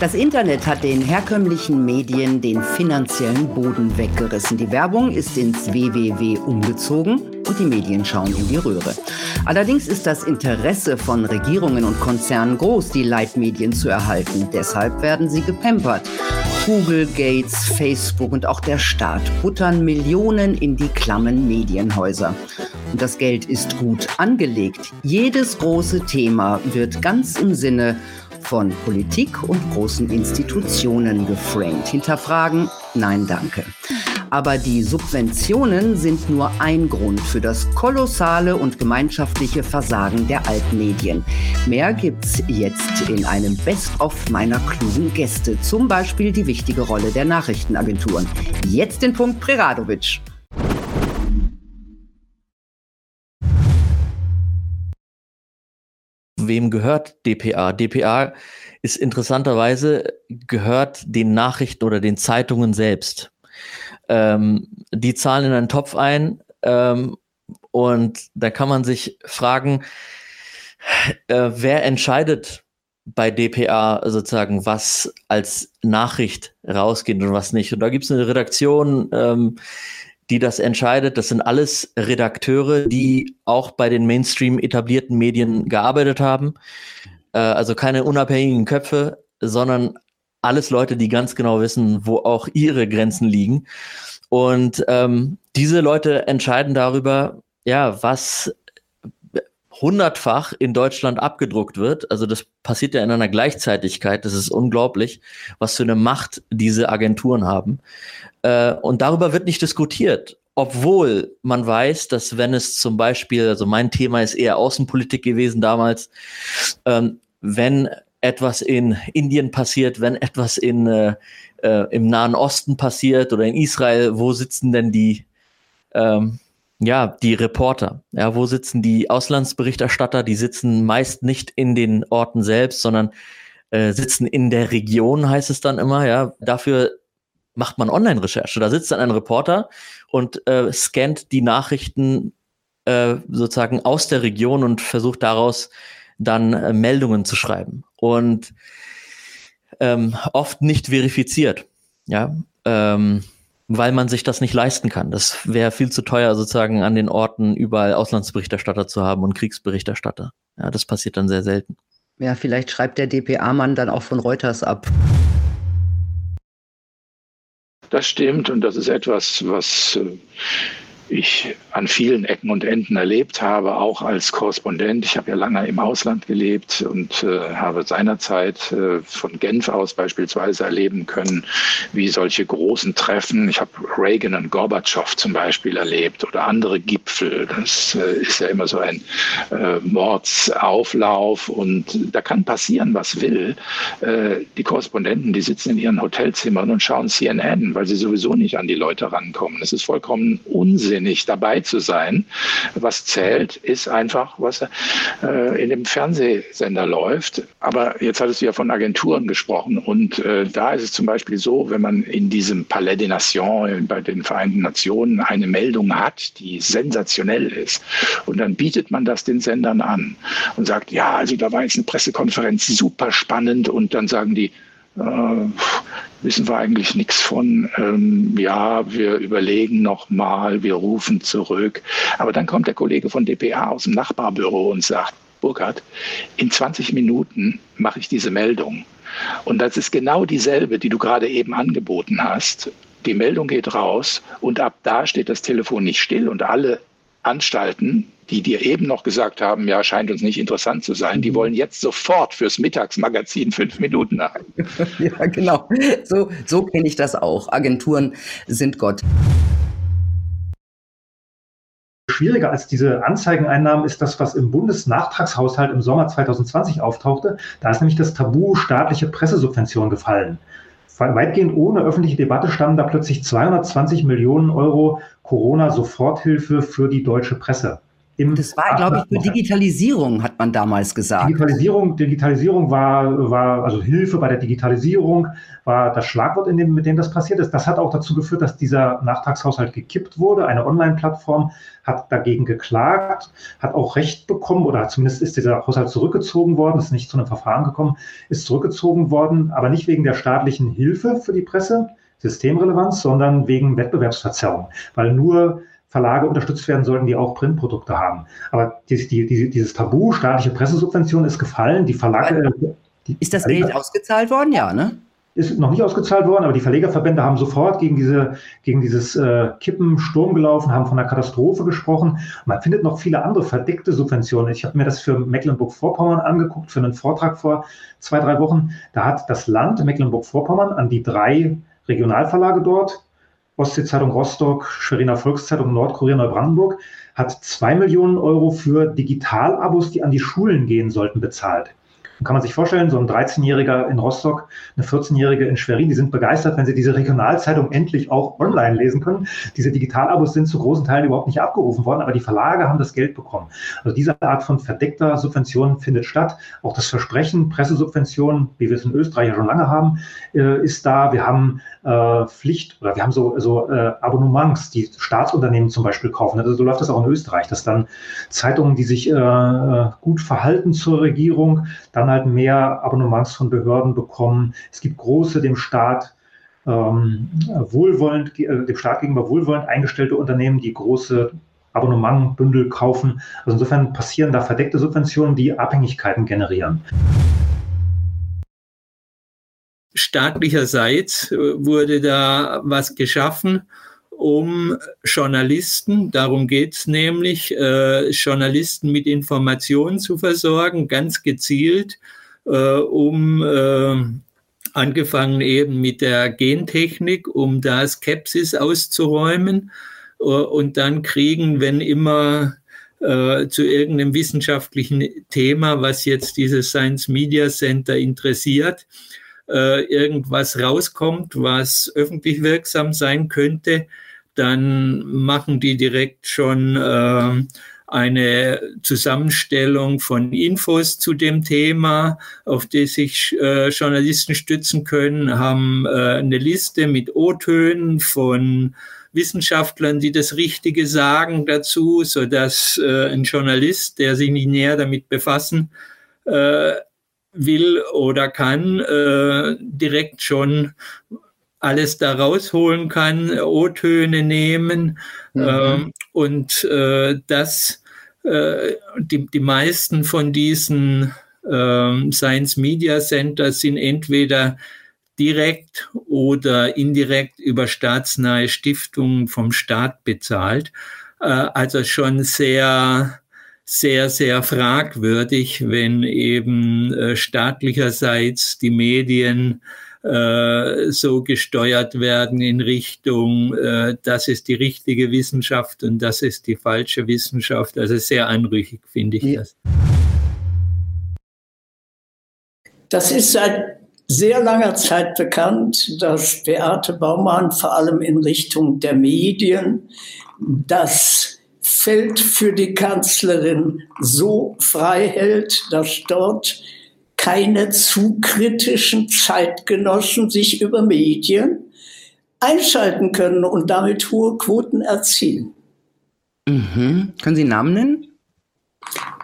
Das Internet hat den herkömmlichen Medien den finanziellen Boden weggerissen. Die Werbung ist ins WWW umgezogen und die Medien schauen in die Röhre. Allerdings ist das Interesse von Regierungen und Konzernen groß, die Leitmedien zu erhalten. Deshalb werden sie gepampert. Google, Gates, Facebook und auch der Staat buttern Millionen in die klammen Medienhäuser. Und das Geld ist gut angelegt. Jedes große Thema wird ganz im Sinne von Politik und großen Institutionen geframed. Hinterfragen? Nein, danke. Aber die Subventionen sind nur ein Grund für das kolossale und gemeinschaftliche Versagen der Altmedien. Mehr gibt's jetzt in einem Best-of meiner klugen Gäste, zum Beispiel die wichtige Rolle der Nachrichtenagenturen. Jetzt den Punkt Preradovic. Wem gehört DPA? DPA ist interessanterweise gehört den Nachrichten oder den Zeitungen selbst. Ähm, die zahlen in einen Topf ein ähm, und da kann man sich fragen, äh, wer entscheidet bei DPA sozusagen, was als Nachricht rausgeht und was nicht. Und da gibt es eine Redaktion, ähm, die das entscheidet. Das sind alles Redakteure, die auch bei den Mainstream etablierten Medien gearbeitet haben. Äh, also keine unabhängigen Köpfe, sondern alles Leute, die ganz genau wissen, wo auch ihre Grenzen liegen. Und ähm, diese Leute entscheiden darüber, ja, was hundertfach in Deutschland abgedruckt wird. Also das passiert ja in einer Gleichzeitigkeit. Das ist unglaublich, was für eine Macht diese Agenturen haben. Äh, und darüber wird nicht diskutiert. Obwohl man weiß, dass wenn es zum Beispiel, also mein Thema ist eher Außenpolitik gewesen damals, ähm, wenn etwas in Indien passiert, wenn etwas in, äh, äh, im Nahen Osten passiert oder in Israel, wo sitzen denn die, ähm, ja, die Reporter? Ja, wo sitzen die Auslandsberichterstatter? Die sitzen meist nicht in den Orten selbst, sondern äh, sitzen in der Region, heißt es dann immer. Ja, dafür macht man Online-Recherche. Da sitzt dann ein Reporter und äh, scannt die Nachrichten äh, sozusagen aus der Region und versucht daraus dann äh, Meldungen zu schreiben. Und ähm, oft nicht verifiziert, ja, ähm, weil man sich das nicht leisten kann. Das wäre viel zu teuer, sozusagen an den Orten überall Auslandsberichterstatter zu haben und Kriegsberichterstatter. Ja, das passiert dann sehr selten. Ja, vielleicht schreibt der DPA-Mann dann auch von Reuters ab. Das stimmt und das ist etwas, was äh, ich an vielen Ecken und Enden erlebt habe, auch als Korrespondent. Ich habe ja lange im Ausland gelebt und äh, habe seinerzeit äh, von Genf aus beispielsweise erleben können, wie solche großen Treffen, ich habe Reagan und Gorbatschow zum Beispiel erlebt oder andere Gipfel. Das äh, ist ja immer so ein äh, Mordsauflauf und da kann passieren, was will. Äh, die Korrespondenten, die sitzen in ihren Hotelzimmern und schauen CNN, weil sie sowieso nicht an die Leute rankommen. Es ist vollkommen unsinnig dabei zu sein. Was zählt, ist einfach, was äh, in dem Fernsehsender läuft. Aber jetzt hattest du ja von Agenturen gesprochen. Und äh, da ist es zum Beispiel so, wenn man in diesem Palais des Nations bei den Vereinten Nationen eine Meldung hat, die sensationell ist, und dann bietet man das den Sendern an und sagt, ja, also da war jetzt eine Pressekonferenz super spannend und dann sagen die, wissen wir eigentlich nichts von. Ähm, ja, wir überlegen nochmal, wir rufen zurück. Aber dann kommt der Kollege von DPA aus dem Nachbarbüro und sagt, Burkhard, in 20 Minuten mache ich diese Meldung. Und das ist genau dieselbe, die du gerade eben angeboten hast. Die Meldung geht raus und ab da steht das Telefon nicht still und alle Anstalten, die dir eben noch gesagt haben, ja, scheint uns nicht interessant zu sein, die wollen jetzt sofort fürs Mittagsmagazin fünf Minuten haben. ja, genau. So, so kenne ich das auch. Agenturen sind Gott. Schwieriger als diese Anzeigeneinnahmen ist das, was im Bundesnachtragshaushalt im Sommer 2020 auftauchte. Da ist nämlich das Tabu staatliche Pressesubvention gefallen weitgehend ohne öffentliche Debatte stammen da plötzlich 220 Millionen Euro Corona-Soforthilfe für die deutsche Presse. Im das war, glaube ich, für Digitalisierung, hat man damals gesagt. Digitalisierung, Digitalisierung war, war, also Hilfe bei der Digitalisierung war das Schlagwort, dem, mit dem das passiert ist. Das hat auch dazu geführt, dass dieser Nachtragshaushalt gekippt wurde. Eine Online-Plattform hat dagegen geklagt, hat auch Recht bekommen oder zumindest ist dieser Haushalt zurückgezogen worden, ist nicht zu einem Verfahren gekommen, ist zurückgezogen worden, aber nicht wegen der staatlichen Hilfe für die Presse, Systemrelevanz, sondern wegen Wettbewerbsverzerrung, weil nur Verlage unterstützt werden sollten, die auch Printprodukte haben. Aber die, die, die, dieses Tabu, staatliche Pressesubvention ist gefallen. Die Verlage. Ist das Verleger, Geld ausgezahlt worden? Ja, ne? Ist noch nicht ausgezahlt worden, aber die Verlegerverbände haben sofort gegen, diese, gegen dieses äh, Kippen Sturm gelaufen, haben von einer Katastrophe gesprochen. Man findet noch viele andere verdeckte Subventionen. Ich habe mir das für Mecklenburg-Vorpommern angeguckt, für einen Vortrag vor zwei, drei Wochen. Da hat das Land Mecklenburg-Vorpommern an die drei Regionalverlage dort Ostsee-Zeitung Rostock, Schweriner Volkszeitung, Nordkorea, Neubrandenburg, hat zwei Millionen Euro für Digitalabos, die an die Schulen gehen sollten, bezahlt. Kann man sich vorstellen, so ein 13-Jähriger in Rostock, eine 14-Jährige in Schwerin, die sind begeistert, wenn sie diese Regionalzeitung endlich auch online lesen können. Diese Digitalabos sind zu großen Teilen überhaupt nicht abgerufen worden, aber die Verlage haben das Geld bekommen. Also diese Art von verdeckter Subvention findet statt. Auch das Versprechen, Pressesubventionen, wie wir es in Österreich ja schon lange haben, äh, ist da. Wir haben äh, Pflicht oder wir haben so, so äh, Abonnements, die Staatsunternehmen zum Beispiel kaufen. Also so läuft das auch in Österreich, dass dann Zeitungen, die sich gut verhalten zur Regierung, dann halt mehr Abonnements von Behörden bekommen. Es gibt große dem Staat ähm, wohlwollend, äh, dem Staat gegenüber wohlwollend eingestellte Unternehmen, die große Abonnementbündel kaufen. Also insofern passieren da verdeckte Subventionen, die Abhängigkeiten generieren staatlicherseits äh, wurde da was geschaffen, um Journalisten, darum geht's nämlich, äh, Journalisten mit Informationen zu versorgen, ganz gezielt, äh, um äh, angefangen eben mit der Gentechnik, um da Skepsis auszuräumen. Äh, und dann kriegen, wenn immer äh, zu irgendeinem wissenschaftlichen Thema, was jetzt dieses Science Media Center interessiert, äh, irgendwas rauskommt, was öffentlich wirksam sein könnte, dann machen die direkt schon äh, eine Zusammenstellung von Infos zu dem Thema, auf die sich äh, Journalisten stützen können, haben äh, eine Liste mit O-Tönen von Wissenschaftlern, die das Richtige sagen dazu, so dass äh, ein Journalist, der sich nicht näher damit befassen äh, will oder kann, äh, direkt schon alles da rausholen kann, O-Töne nehmen mhm. äh, und äh, das äh, die, die meisten von diesen äh, Science Media Centers sind entweder direkt oder indirekt über staatsnahe Stiftungen vom Staat bezahlt. Äh, also schon sehr sehr, sehr fragwürdig, wenn eben äh, staatlicherseits die Medien äh, so gesteuert werden in Richtung, äh, das ist die richtige Wissenschaft und das ist die falsche Wissenschaft. Also sehr anrüchig finde ich das. Das ist seit sehr langer Zeit bekannt, dass Beate Baumann vor allem in Richtung der Medien das Feld für die Kanzlerin so frei hält, dass dort keine zu kritischen Zeitgenossen sich über Medien einschalten können und damit hohe Quoten erzielen. Mhm. Können Sie Namen nennen?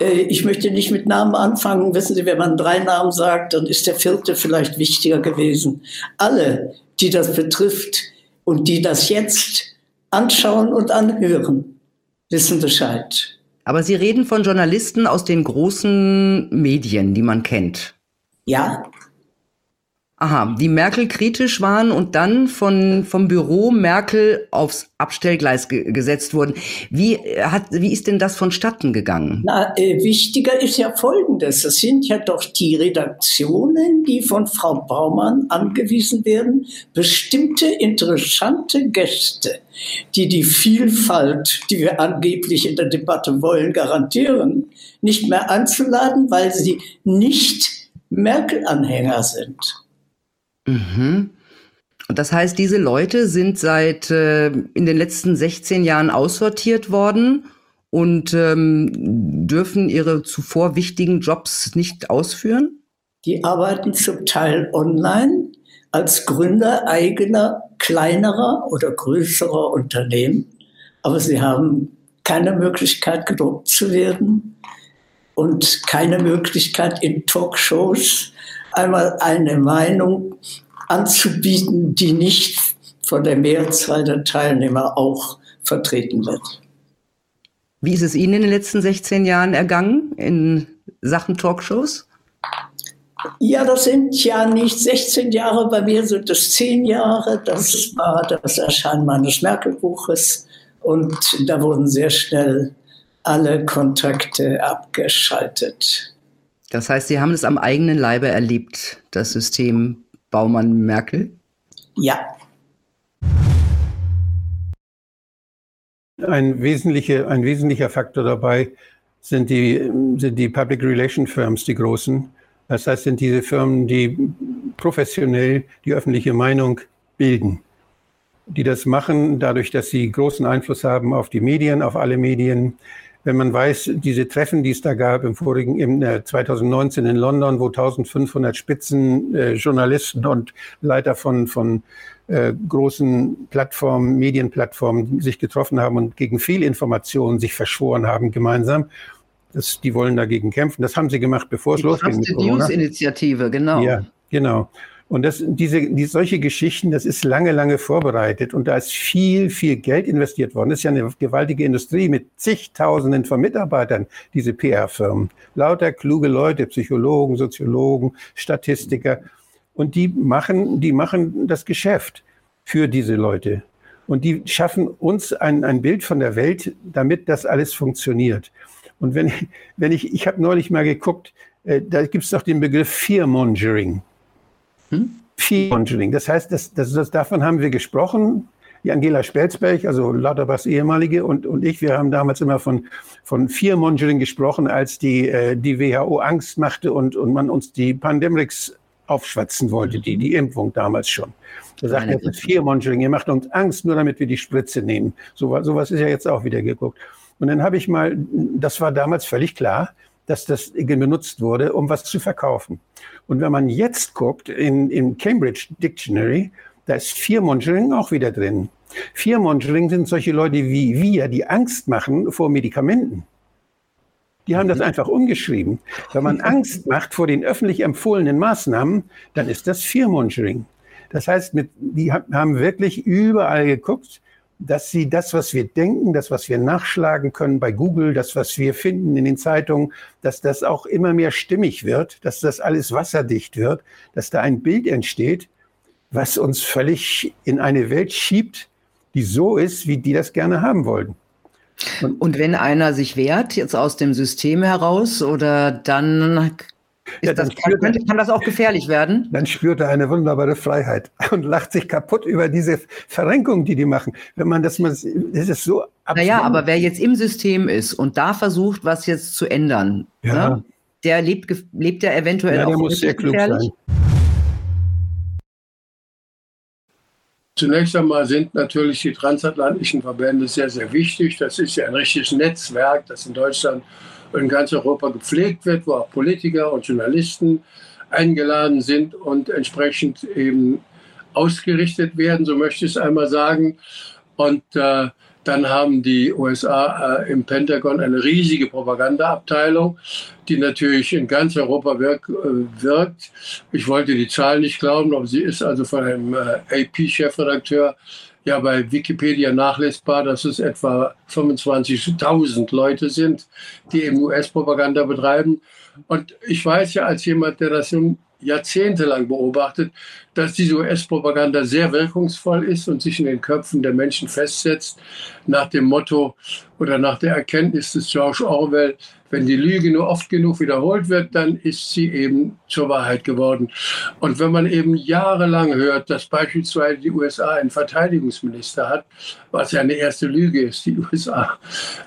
Äh, ich möchte nicht mit Namen anfangen. Wissen Sie, wenn man drei Namen sagt, dann ist der vierte vielleicht wichtiger gewesen. Alle, die das betrifft und die das jetzt anschauen und anhören, wissen Bescheid. Aber Sie reden von Journalisten aus den großen Medien, die man kennt. Ja. Aha, die Merkel kritisch waren und dann von, vom Büro Merkel aufs Abstellgleis ge gesetzt wurden. Wie, äh, hat, wie ist denn das vonstatten gegangen? Na, äh, wichtiger ist ja Folgendes. Es sind ja doch die Redaktionen, die von Frau Baumann angewiesen werden, bestimmte interessante Gäste, die die Vielfalt, die wir angeblich in der Debatte wollen, garantieren, nicht mehr einzuladen, weil sie nicht Merkel-Anhänger sind. Mhm. Und das heißt, diese Leute sind seit äh, in den letzten 16 Jahren aussortiert worden und ähm, dürfen ihre zuvor wichtigen Jobs nicht ausführen? Die arbeiten zum Teil online als Gründer eigener kleinerer oder größerer Unternehmen, aber sie haben keine Möglichkeit, gedruckt zu werden und keine Möglichkeit, in Talkshows einmal eine Meinung anzubieten, die nicht von der Mehrzahl der Teilnehmer auch vertreten wird. Wie ist es Ihnen in den letzten 16 Jahren ergangen in Sachen Talkshows? Ja, das sind ja nicht 16 Jahre, bei mir sind es 10 Jahre. Das war das Erscheinen meines Merkel-Buches und da wurden sehr schnell alle Kontakte abgeschaltet. Das heißt, Sie haben es am eigenen Leibe erlebt, das System Baumann-Merkel? Ja. Ein wesentlicher, ein wesentlicher Faktor dabei sind die, sind die Public Relation Firms, die großen. Das heißt, sind diese Firmen, die professionell die öffentliche Meinung bilden, die das machen dadurch, dass sie großen Einfluss haben auf die Medien, auf alle Medien, wenn man weiß, diese Treffen, die es da gab im vorigen, im 2019 in London, wo 1500 Spitzenjournalisten äh, und Leiter von, von äh, großen Plattformen, Medienplattformen sich getroffen haben und gegen Fehlinformationen sich verschworen haben gemeinsam. Das, die wollen dagegen kämpfen. Das haben sie gemacht, bevor es losging. Die News-Initiative, genau. Ja, genau. Und das, diese, die, solche Geschichten, das ist lange, lange vorbereitet und da ist viel, viel Geld investiert worden. Das ist ja eine gewaltige Industrie mit zigtausenden von Mitarbeitern, diese PR-Firmen. Lauter kluge Leute, Psychologen, Soziologen, Statistiker. Und die machen, die machen das Geschäft für diese Leute. Und die schaffen uns ein, ein Bild von der Welt, damit das alles funktioniert. Und wenn, wenn ich, ich habe neulich mal geguckt, äh, da gibt es doch den Begriff Fear-Mongering. Hm? Fear-Mongering. Das heißt, das, das, das, davon haben wir gesprochen. Die Angela Spelzberg, also Lauterbachs ehemalige, und, und ich, wir haben damals immer von, von Fear-Mongering gesprochen, als die, äh, die WHO Angst machte und, und man uns die Pandemics aufschwatzen wollte, die, die Impfung damals schon. Da sagt er, das ist Fear-Mongering, ihr macht uns Angst, nur damit wir die Spritze nehmen. So, sowas ist ja jetzt auch wieder geguckt. Und dann habe ich mal, das war damals völlig klar, dass das benutzt wurde, um was zu verkaufen. Und wenn man jetzt guckt in, in Cambridge Dictionary, da ist Fearmongering auch wieder drin. Fearmongering sind solche Leute wie wir, die Angst machen vor Medikamenten. Die haben das einfach umgeschrieben. Wenn man Angst macht vor den öffentlich empfohlenen Maßnahmen, dann ist das Fearmongering. Das heißt, mit, die haben wirklich überall geguckt, dass sie das, was wir denken, das, was wir nachschlagen können bei Google, das, was wir finden in den Zeitungen, dass das auch immer mehr stimmig wird, dass das alles wasserdicht wird, dass da ein Bild entsteht, was uns völlig in eine Welt schiebt, die so ist, wie die das gerne haben wollten. Und, und wenn einer sich wehrt, jetzt aus dem System heraus, oder dann ja, das, kann, könnte, kann das auch gefährlich werden? Dann spürt er eine wunderbare Freiheit und lacht sich kaputt über diese Verrenkung, die die machen. Wenn man das mal, das ist so absurd. Naja, aber wer jetzt im System ist und da versucht, was jetzt zu ändern, ja. ne, der lebt, lebt ja eventuell ja, der auch muss sehr klug gefährlich. sein. Zunächst einmal sind natürlich die transatlantischen Verbände sehr, sehr wichtig. Das ist ja ein richtiges Netzwerk, das in Deutschland in ganz Europa gepflegt wird, wo auch Politiker und Journalisten eingeladen sind und entsprechend eben ausgerichtet werden, so möchte ich es einmal sagen. Und äh, dann haben die USA äh, im Pentagon eine riesige Propagandaabteilung, die natürlich in ganz Europa wirk, äh, wirkt. Ich wollte die Zahl nicht glauben, aber sie ist also von einem äh, AP-Chefredakteur ja bei Wikipedia nachlesbar, dass es etwa 25.000 Leute sind, die eben US-Propaganda betreiben. Und ich weiß ja als jemand, der das jahrzehntelang beobachtet, dass diese US-Propaganda sehr wirkungsvoll ist und sich in den Köpfen der Menschen festsetzt, nach dem Motto oder nach der Erkenntnis des George Orwell, wenn die Lüge nur oft genug wiederholt wird, dann ist sie eben zur Wahrheit geworden. Und wenn man eben jahrelang hört, dass beispielsweise die USA einen Verteidigungsminister hat, was ja eine erste Lüge ist, die USA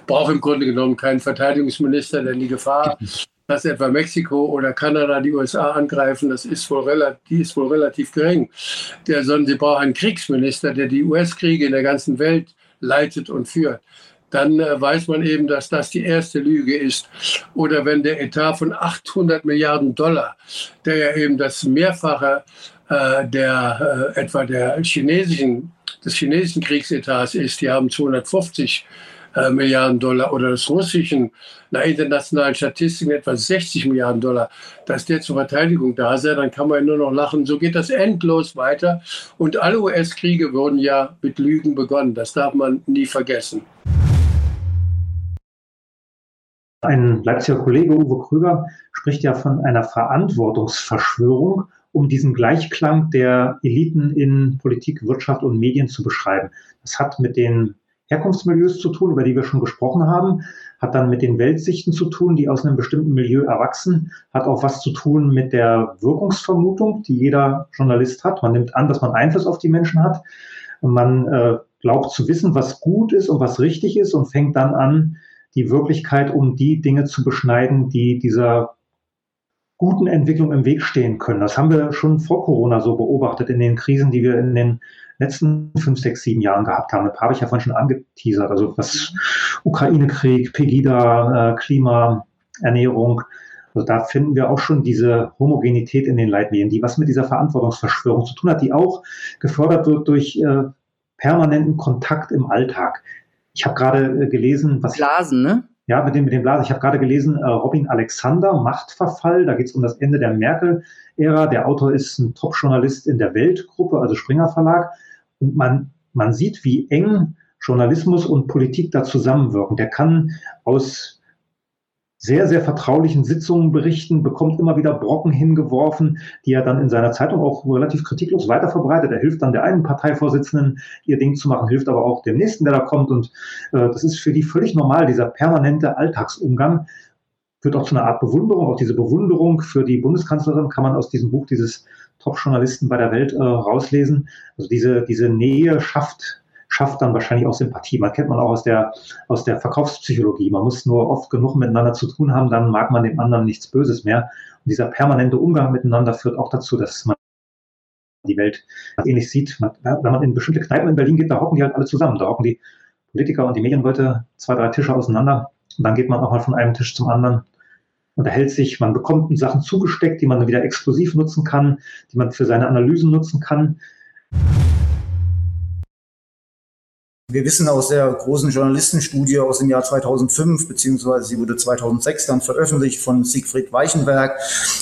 braucht im Grunde genommen keinen Verteidigungsminister, denn die Gefahr, dass etwa Mexiko oder Kanada die USA angreifen, das ist wohl relativ, ist wohl relativ gering. Der, sondern sie brauchen einen Kriegsminister, der die US-Kriege in der ganzen Welt leitet und führt. dann äh, weiß man eben, dass das die erste Lüge ist. Oder wenn der Etat von 800 Milliarden Dollar, der ja eben das Mehrfache äh, der äh, etwa der chinesischen, des chinesischen Kriegsetats ist, die haben 250 äh, Milliarden Dollar oder des russischen, nach internationalen Statistiken etwa 60 Milliarden Dollar, dass der zur Verteidigung da sei, dann kann man nur noch lachen. So geht das endlos weiter. Und alle US-Kriege wurden ja mit Lügen begonnen. Das darf man nie vergessen. Ein Leipziger Kollege Uwe Krüger spricht ja von einer Verantwortungsverschwörung, um diesen Gleichklang der Eliten in Politik, Wirtschaft und Medien zu beschreiben. Das hat mit den Herkunftsmilieus zu tun, über die wir schon gesprochen haben, hat dann mit den Weltsichten zu tun, die aus einem bestimmten Milieu erwachsen, hat auch was zu tun mit der Wirkungsvermutung, die jeder Journalist hat. Man nimmt an, dass man Einfluss auf die Menschen hat. Man äh, glaubt zu wissen, was gut ist und was richtig ist und fängt dann an, die Wirklichkeit um die Dinge zu beschneiden, die dieser guten Entwicklung im Weg stehen können. Das haben wir schon vor Corona so beobachtet in den Krisen, die wir in den letzten fünf, sechs, sieben Jahren gehabt haben. Paar habe ich ja vorhin schon angeteasert. Also was Ukraine-Krieg, Pegida, äh, Klima, Ernährung. Also da finden wir auch schon diese Homogenität in den Leitmedien, die was mit dieser Verantwortungsverschwörung zu tun hat, die auch gefördert wird durch äh, permanenten Kontakt im Alltag. Ich habe gerade äh, gelesen, was Blasen, ne? Ja, mit dem, mit dem Blasen. Ich habe gerade gelesen, äh, Robin Alexander, Machtverfall. Da geht es um das Ende der Merkel-Ära. Der Autor ist ein Top-Journalist in der Weltgruppe, also Springer Verlag. Und man, man sieht, wie eng Journalismus und Politik da zusammenwirken. Der kann aus sehr, sehr vertraulichen Sitzungen berichten, bekommt immer wieder Brocken hingeworfen, die er dann in seiner Zeitung auch relativ kritiklos weiterverbreitet. Er hilft dann der einen Parteivorsitzenden, ihr Ding zu machen, hilft aber auch dem nächsten, der da kommt. Und äh, das ist für die völlig normal, dieser permanente Alltagsumgang. Führt auch zu einer Art Bewunderung. Auch diese Bewunderung für die Bundeskanzlerin kann man aus diesem Buch dieses Top-Journalisten bei der Welt äh, rauslesen. Also diese, diese Nähe schafft schafft dann wahrscheinlich auch Sympathie. Man kennt man auch aus der, aus der Verkaufspsychologie. Man muss nur oft genug miteinander zu tun haben, dann mag man dem anderen nichts Böses mehr. Und dieser permanente Umgang miteinander führt auch dazu, dass man die Welt ähnlich sieht. Man, wenn man in bestimmte Kneipen in Berlin geht, da hocken die halt alle zusammen. Da hocken die Politiker und die Medienleute zwei, drei Tische auseinander. Und dann geht man auch mal von einem Tisch zum anderen unterhält sich, man bekommt Sachen zugesteckt, die man wieder exklusiv nutzen kann, die man für seine Analysen nutzen kann. Wir wissen aus der großen Journalistenstudie aus dem Jahr 2005, beziehungsweise sie wurde 2006 dann veröffentlicht von Siegfried Weichenberg,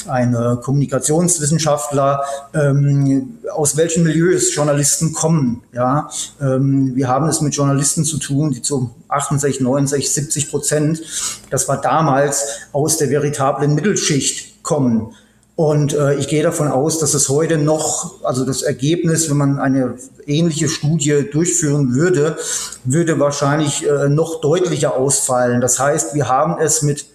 ein Kommunikationswissenschaftler, ähm, aus welchen Milieus Journalisten kommen. Ja, ähm, wir haben es mit Journalisten zu tun, die zu 68, 69, 70 Prozent, das war damals aus der veritablen Mittelschicht kommen. Und äh, ich gehe davon aus, dass es heute noch, also das Ergebnis, wenn man eine ähnliche Studie durchführen würde, würde wahrscheinlich äh, noch deutlicher ausfallen. Das heißt, wir haben es mit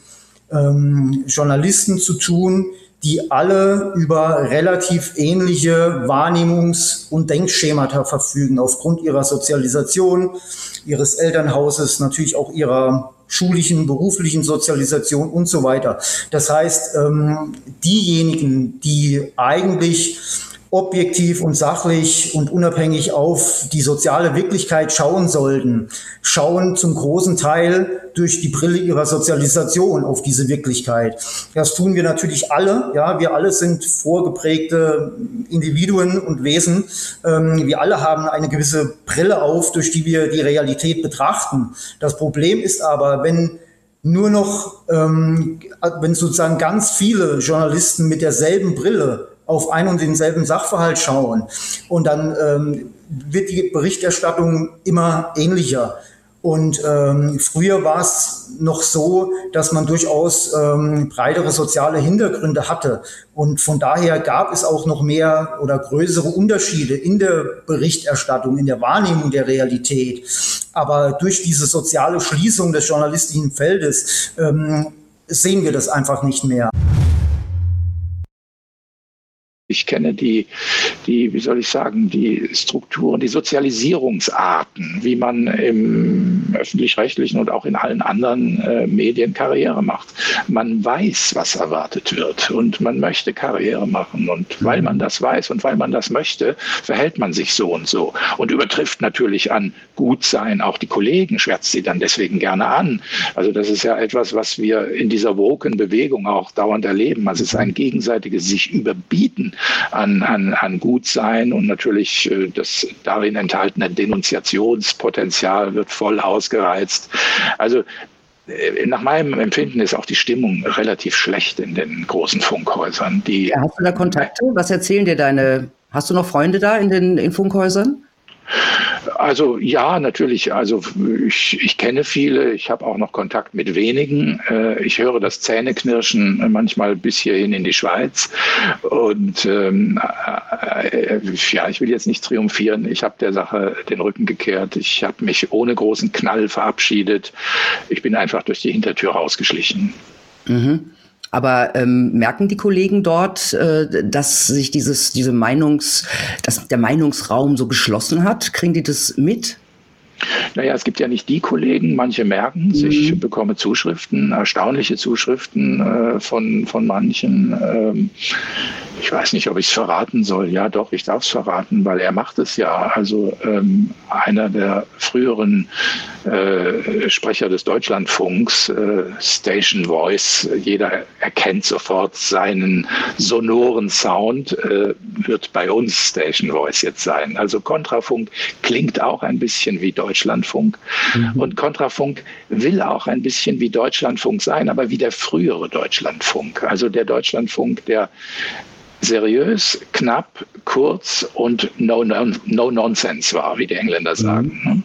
ähm, Journalisten zu tun, die alle über relativ ähnliche Wahrnehmungs- und Denkschemata verfügen, aufgrund ihrer Sozialisation, ihres Elternhauses, natürlich auch ihrer schulischen, beruflichen Sozialisation und so weiter. Das heißt, ähm, diejenigen, die eigentlich objektiv und sachlich und unabhängig auf die soziale Wirklichkeit schauen sollten, schauen zum großen Teil durch die Brille ihrer Sozialisation auf diese Wirklichkeit. Das tun wir natürlich alle. Ja, wir alle sind vorgeprägte Individuen und Wesen. Ähm, wir alle haben eine gewisse Brille auf, durch die wir die Realität betrachten. Das Problem ist aber, wenn nur noch, ähm, wenn sozusagen ganz viele Journalisten mit derselben Brille auf ein und denselben Sachverhalt schauen. Und dann ähm, wird die Berichterstattung immer ähnlicher. Und ähm, früher war es noch so, dass man durchaus ähm, breitere soziale Hintergründe hatte. Und von daher gab es auch noch mehr oder größere Unterschiede in der Berichterstattung, in der Wahrnehmung der Realität. Aber durch diese soziale Schließung des journalistischen Feldes ähm, sehen wir das einfach nicht mehr. Ich kenne die, die, wie soll ich sagen, die Strukturen, die Sozialisierungsarten, wie man im öffentlich-rechtlichen und auch in allen anderen äh, Medien Karriere macht. Man weiß, was erwartet wird und man möchte Karriere machen. Und weil man das weiß und weil man das möchte, verhält man sich so und so und übertrifft natürlich an Gutsein auch die Kollegen, schwärzt sie dann deswegen gerne an. Also das ist ja etwas, was wir in dieser woken Bewegung auch dauernd erleben. Also es ist ein gegenseitiges sich überbieten an, an, an Gutsein und natürlich äh, das darin enthaltene Denunziationspotenzial wird voll ausgereizt. Also äh, nach meinem Empfinden ist auch die Stimmung relativ schlecht in den großen Funkhäusern. Die ja, hast du da Kontakte? Was erzählen dir deine, hast du noch Freunde da in den in Funkhäusern? Also ja, natürlich. Also ich, ich kenne viele. Ich habe auch noch Kontakt mit wenigen. Äh, ich höre das Zähneknirschen manchmal bis hierhin in die Schweiz. Und ähm, äh, ja, ich will jetzt nicht triumphieren. Ich habe der Sache den Rücken gekehrt. Ich habe mich ohne großen Knall verabschiedet. Ich bin einfach durch die Hintertür rausgeschlichen. Mhm. Aber ähm, merken die Kollegen dort, äh, dass sich dieses, diese Meinungs, dass der Meinungsraum so geschlossen hat? Kriegen die das mit? Naja, es gibt ja nicht die Kollegen, manche merken, mhm. ich bekomme Zuschriften, erstaunliche Zuschriften äh, von, von manchen. Ähm, ich weiß nicht, ob ich es verraten soll. Ja, doch, ich darf es verraten, weil er macht es ja. Also ähm, einer der früheren äh, Sprecher des Deutschlandfunks, äh, Station Voice, jeder erkennt sofort seinen sonoren Sound, äh, wird bei uns Station Voice jetzt sein. Also Kontrafunk klingt auch ein bisschen wie Deutschlandfunk mhm. und Kontrafunk will auch ein bisschen wie Deutschlandfunk sein, aber wie der frühere Deutschlandfunk. Also der Deutschlandfunk, der seriös, knapp, kurz und no, no, no nonsense war, wie die Engländer mhm. sagen. Mhm.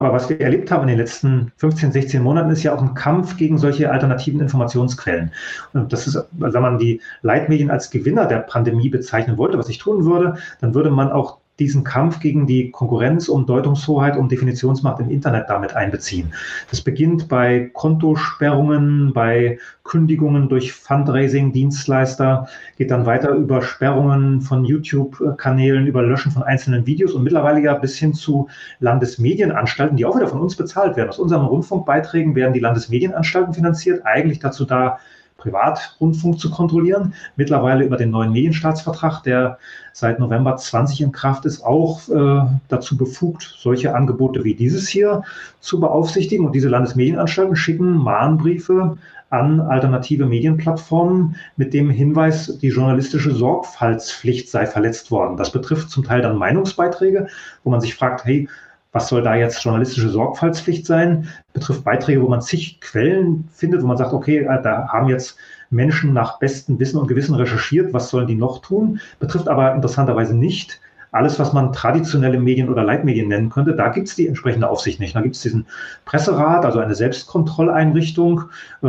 Aber was wir erlebt haben in den letzten 15, 16 Monaten, ist ja auch ein Kampf gegen solche alternativen Informationsquellen. Und das ist, wenn man die Leitmedien als Gewinner der Pandemie bezeichnen wollte, was ich tun würde, dann würde man auch diesen Kampf gegen die Konkurrenz um Deutungshoheit, um Definitionsmacht im Internet damit einbeziehen. Das beginnt bei Kontosperrungen, bei Kündigungen durch Fundraising-Dienstleister, geht dann weiter über Sperrungen von YouTube-Kanälen, über Löschen von einzelnen Videos und mittlerweile ja bis hin zu Landesmedienanstalten, die auch wieder von uns bezahlt werden. Aus unseren Rundfunkbeiträgen werden die Landesmedienanstalten finanziert, eigentlich dazu da, Privatrundfunk zu kontrollieren. Mittlerweile über den neuen Medienstaatsvertrag, der seit November 20 in Kraft ist, auch äh, dazu befugt, solche Angebote wie dieses hier zu beaufsichtigen. Und diese Landesmedienanstalten schicken Mahnbriefe an alternative Medienplattformen mit dem Hinweis, die journalistische Sorgfaltspflicht sei verletzt worden. Das betrifft zum Teil dann Meinungsbeiträge, wo man sich fragt, hey, was soll da jetzt journalistische Sorgfaltspflicht sein? Betrifft Beiträge, wo man zig Quellen findet, wo man sagt, okay, äh, da haben jetzt Menschen nach bestem Wissen und Gewissen recherchiert, was sollen die noch tun? Betrifft aber interessanterweise nicht alles, was man traditionelle Medien oder Leitmedien nennen könnte, da gibt es die entsprechende Aufsicht nicht. Da gibt es diesen Presserat, also eine Selbstkontrolleinrichtung, äh,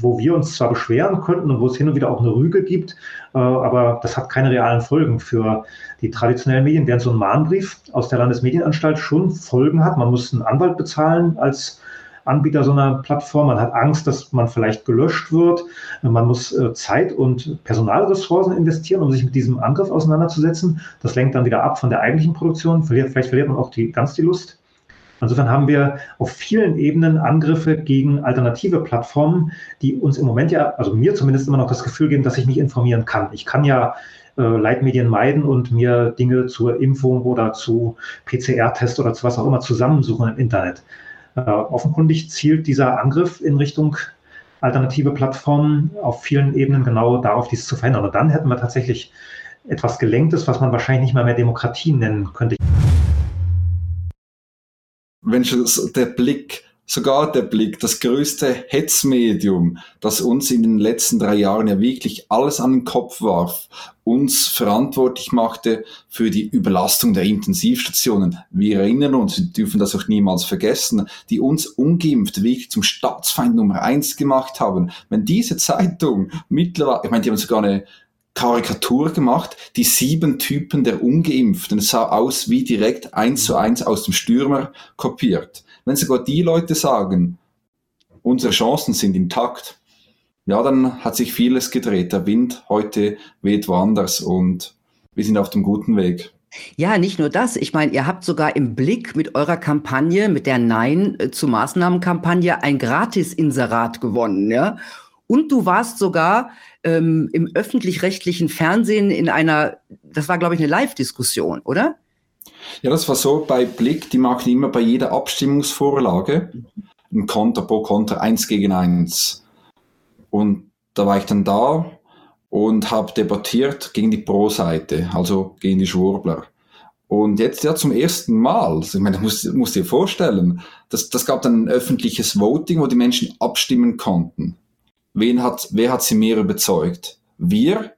wo wir uns zwar beschweren könnten und wo es hin und wieder auch eine Rüge gibt, äh, aber das hat keine realen Folgen für die traditionellen Medien, während so ein Mahnbrief aus der Landesmedienanstalt schon Folgen hat. Man muss einen Anwalt bezahlen als Anbieter so einer Plattform. Man hat Angst, dass man vielleicht gelöscht wird. Man muss äh, Zeit und Personalressourcen investieren, um sich mit diesem Angriff auseinanderzusetzen. Das lenkt dann wieder ab von der eigentlichen Produktion. Vielleicht verliert man auch die, ganz die Lust. Insofern haben wir auf vielen Ebenen Angriffe gegen alternative Plattformen, die uns im Moment ja, also mir zumindest immer noch das Gefühl geben, dass ich mich informieren kann. Ich kann ja äh, Leitmedien meiden und mir Dinge zur Impfung oder zu PCR-Test oder zu was auch immer zusammensuchen im Internet. Äh, offenkundig zielt dieser Angriff in Richtung alternative Plattformen auf vielen Ebenen genau darauf, dies zu verhindern. Und dann hätten wir tatsächlich etwas Gelenktes, was man wahrscheinlich nicht mal mehr Demokratie nennen könnte. Wenn der Blick sogar der Blick, das größte Hetzmedium, das uns in den letzten drei Jahren ja wirklich alles an den Kopf warf, uns verantwortlich machte für die Überlastung der Intensivstationen. Wir erinnern uns, wir dürfen das auch niemals vergessen, die uns ungeimpft wirklich zum Staatsfeind Nummer eins gemacht haben. Wenn diese Zeitung mittlerweile, ich meine, die haben sogar eine Karikatur gemacht, die sieben Typen der Ungeimpften. Es sah aus wie direkt eins zu eins aus dem Stürmer kopiert. Wenn sogar die Leute sagen, unsere Chancen sind intakt, ja, dann hat sich vieles gedreht. Der Wind heute weht woanders und wir sind auf dem guten Weg. Ja, nicht nur das. Ich meine, ihr habt sogar im Blick mit eurer Kampagne, mit der Nein äh, zu Maßnahmenkampagne, ein Gratis-Inserat gewonnen, ja. Und du warst sogar ähm, im öffentlich-rechtlichen Fernsehen in einer, das war, glaube ich, eine Live-Diskussion, oder? Ja, das war so bei Blick, die machen immer bei jeder Abstimmungsvorlage ein Konter pro Konter eins gegen eins. Und da war ich dann da und habe debattiert gegen die Pro-Seite, also gegen die Schwurbler. Und jetzt ja zum ersten Mal, also ich meine, das musst dir vorstellen, das, das gab dann ein öffentliches Voting, wo die Menschen abstimmen konnten. Wen hat, wer hat sie mehr überzeugt? Wir,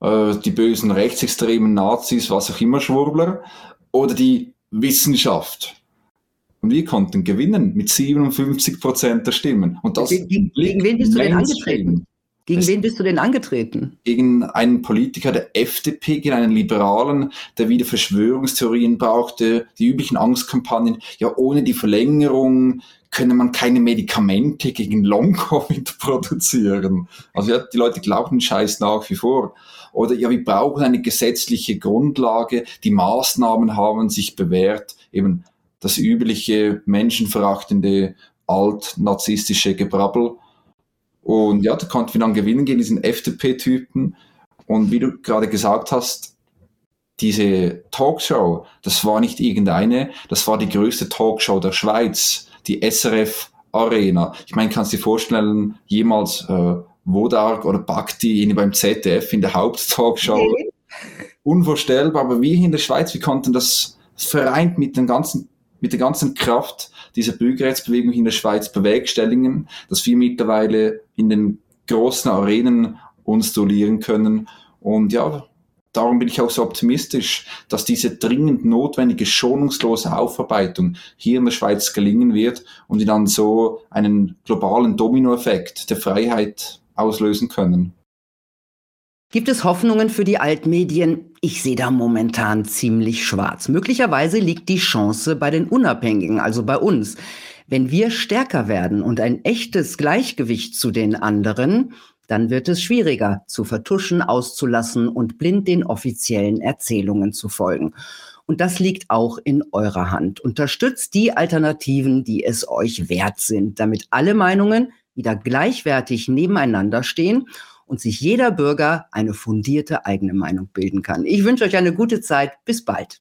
äh, die bösen rechtsextremen Nazis, was auch immer Schwurbler, oder die Wissenschaft? Und wir konnten gewinnen mit 57 Prozent der Stimmen. Und das gegen, gegen wen bist du denn angetreten? Gegen wen bist du denn angetreten? Gegen einen Politiker der FDP, gegen einen Liberalen, der wieder Verschwörungstheorien brauchte, die üblichen Angstkampagnen. Ja, ohne die Verlängerung könne man keine Medikamente gegen Long-Covid produzieren. Also ja, die Leute glauben den Scheiß nach wie vor. Oder ja, wir brauchen eine gesetzliche Grundlage, die Maßnahmen haben sich bewährt, eben das übliche menschenverachtende alt-narzisstische Gebrabbel. Und ja, da konnten wir dann gewinnen gegen diesen FDP-Typen. Und wie du gerade gesagt hast, diese Talkshow, das war nicht irgendeine, das war die größte Talkshow der Schweiz, die SRF Arena. Ich meine, kannst du dir vorstellen, jemals äh, Wodark oder Bhakti beim ZDF in der Haupttalkshow? Okay. Unvorstellbar, aber wir in der Schweiz, wir konnten das vereint mit den ganzen mit der ganzen Kraft dieser Bürgerrechtsbewegung in der Schweiz bewerkstelligen, dass wir mittlerweile in den großen Arenen uns duellieren können. Und ja, darum bin ich auch so optimistisch, dass diese dringend notwendige schonungslose Aufarbeitung hier in der Schweiz gelingen wird und wir dann so einen globalen Dominoeffekt der Freiheit auslösen können. Gibt es Hoffnungen für die Altmedien? Ich sehe da momentan ziemlich schwarz. Möglicherweise liegt die Chance bei den Unabhängigen, also bei uns. Wenn wir stärker werden und ein echtes Gleichgewicht zu den anderen, dann wird es schwieriger zu vertuschen, auszulassen und blind den offiziellen Erzählungen zu folgen. Und das liegt auch in eurer Hand. Unterstützt die Alternativen, die es euch wert sind, damit alle Meinungen wieder gleichwertig nebeneinander stehen und sich jeder Bürger eine fundierte eigene Meinung bilden kann. Ich wünsche euch eine gute Zeit. Bis bald.